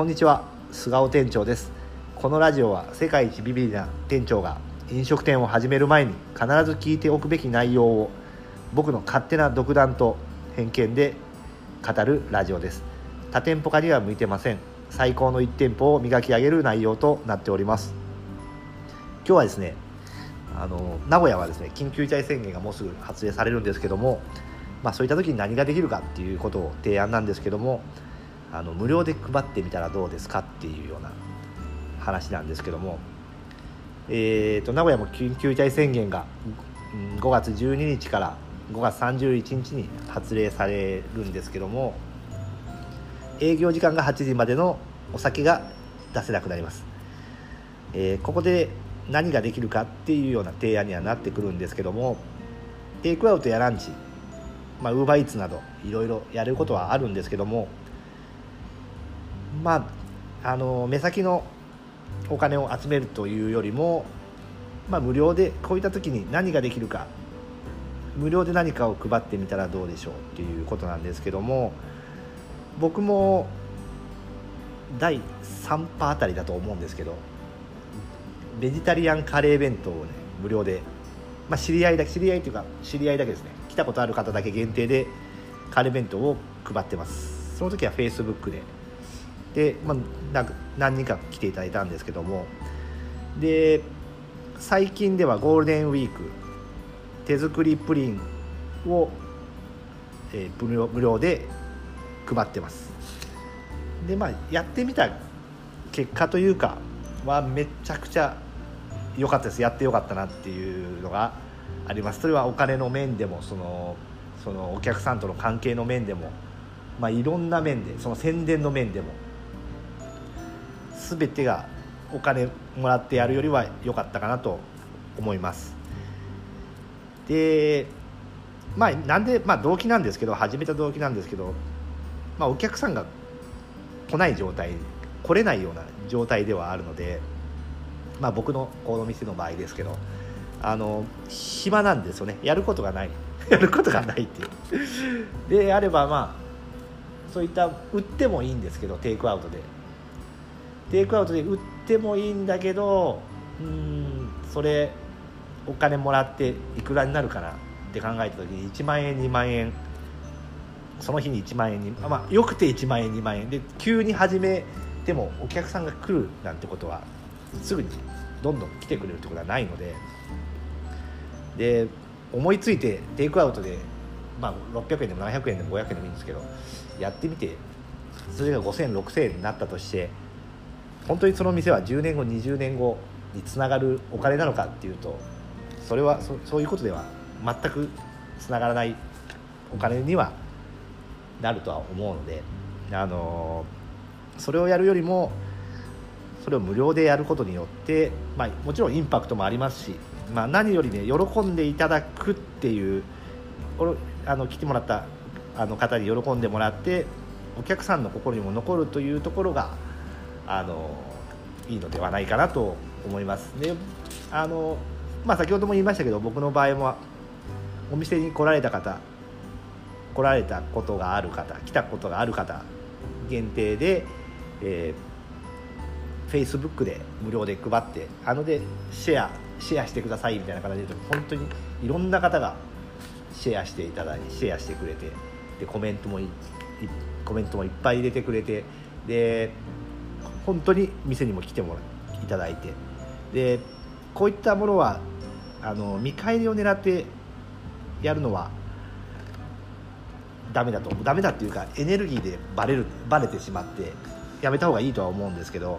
こんにちは菅尾店長です。このラジオは世界一ビビリな店長が飲食店を始める前に必ず聞いておくべき内容を僕の勝手な独断と偏見で語るラジオです。多店舗化には向いてません。最高の1店舗を磨き上げる内容となっております。今日はですねあの名古屋はですね緊急事態宣言がもうすぐ発令されるんですけども、まあ、そういった時に何ができるかっていうことを提案なんですけどもあの無料で配ってみたらどうですかっていうような話なんですけども、えーと、名古屋も緊急事態宣言が5月12日から5月31日に発令されるんですけども営業時間が8時までのお酒が出せなくなります、えー、ここで何ができるかっていうような提案にはなってくるんですけどもテイクアウトやランチまあ、ウーバーイーツなどいろいろやることはあるんですけどもまああの目先のお金を集めるというよりも、まあ、無料でこういった時に何ができるか無料で何かを配ってみたらどうでしょうっていうことなんですけども僕も第3波あたりだと思うんですけどベジタリアンカレー弁当をね無料で、まあ、知り合いだけ知り合いっていうか知り合いだけですね。来たことある方だけ限定でカレー弁当を配ってます。その時はフェイスブックでで、まあ、何人か来ていただいたんですけども。で最近ではゴールデンウィーク手作りプリンを、えー、無料無料で配ってます。でまあやってみた結果というかはめちゃくちゃ良かったです。やってよかったなっていうのがあります。それはお金の面でもそのそのお客さんとの関係の面でも、まあ、いろんな面でその宣伝の面でも全てがお金もらってやるよりは良かったかなと思います。でまあなんで、まあ、動機なんですけど始めた動機なんですけど、まあ、お客さんが来ない状態来れないような状態ではあるので、まあ、僕のこの店の場合ですけどあの暇なんですよね。やることがない。やることがないっていう。であればまあそういった売ってもいいんですけどテイクアウトで。テイクアウトで売ってもいいんだけどうんそれお金もらっていくらになるかなって考えた時に1万円2万円その日に1万円にまあよくて1万円2万円。で急に始めてもお客さんが来るなんてことはすぐにどんどん来てくれるってことはないのでで思いついてテイクアウトで、まあ、600円でも700円でも500円でもいいんですけどやってみてそれが50006000円になったとして本当にその店は10年後20年後につながるお金なのかっていうとそれはそそういうことでは全くつながらないお金にはなるとは思うので、あのそれをやるよりもそれを無料でやることによって、まあ、もちろんインパクトもありますし、まあ、何よりね喜んでいただくっていうあの来てもらったあの方に喜んでもらってお客さんの心にも残るというところがあのいいのではないかなと思います。であのまあ、先ほども言いましたけど僕の場合もお店に来られた方来られたことがある方来たことがある方限定で、えー、Facebook で無料で配ってあのでシェアシェアしてくださいみたいな形で本当にいろんな方がシェアしていただいてシェアしてくれてでコメントもコメントもいっぱい入れてくれてで本当に店にも来てもらいただいて。でこういったものはあの見返りを狙ってやるのはダメだとダメだっていうかエネルギーでバレるバレてしまってやめた方がいいとは思うんですけど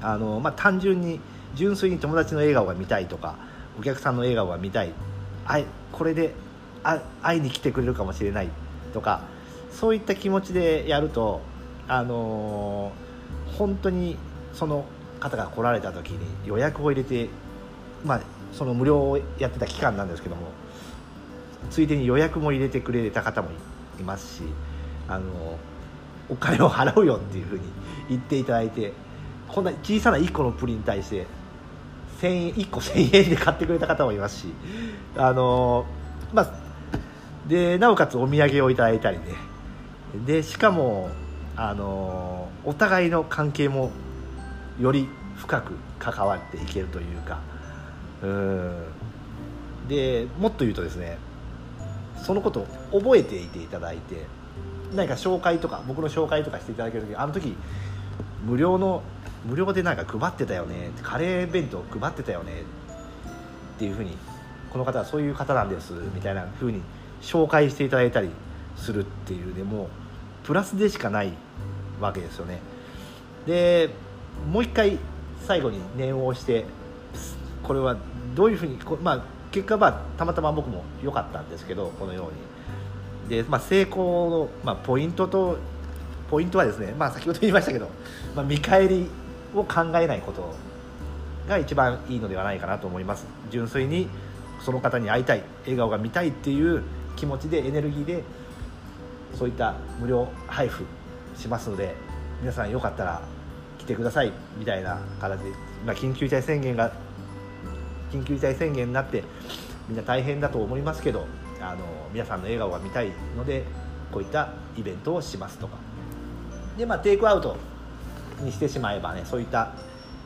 あの、まあ、単純に純粋に友達の笑顔が見たいとかお客さんの笑顔が見たいあこれであ会いに来てくれるかもしれないとかそういった気持ちでやるとあの本当にその方が来られた時に予約を入れて、まあ、その無料をやってた期間なんですけどもついでに予約も入れてくれた方もいますしあのお金を払うよっていうふうに言っていただいてこんな小さな1個のプリンに対して1000円1個1000円で買ってくれた方もいますしあのまあでなおかつお土産をいただいたりね。でしかもあのお互いの関係もより深く関わっていけるというか。うん。でもっと言うとですねそのことを覚えていていただいて何か紹介とか僕の紹介とかしていただける時あの時無料の無料でなんか配ってたよねカレー弁当配ってたよねっていうふうにこの方はそういう方なんですみたいなふうに紹介していただいたりするっていうでもうプラスでしかないわけですよね。でもう一回最後に念を押してこれはどういうふうにまあ結果はたまたま僕も良かったんですけどこのように。で、まあ、成功の、まあ、ポイントとポイントはですね、まあ、先ほど言いましたけど、まあ、見返りを考えないことが一番いいのではないかなと思います。純粋にその方に会いたい笑顔が見たいっていう気持ちでエネルギーでそういった無料配布しますので皆さんよかったら来てくださいみたいな形。で、まあ、緊急事態宣言が緊急事態宣言になってみんな大変だと思いますけどあの皆さんの笑顔が見たいのでこういったイベントをしますとか。でまあテイクアウトにしてしまえばねそういった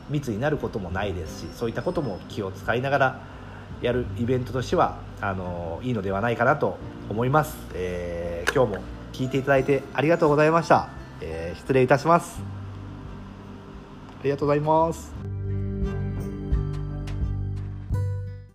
密になることもないですしそういったことも気を使いながらやるイベントとしてはあのいいのではないかなと思います、えー、今日も聞いていただいてありがとうございました、えー、失礼いたします。ありがとうございます。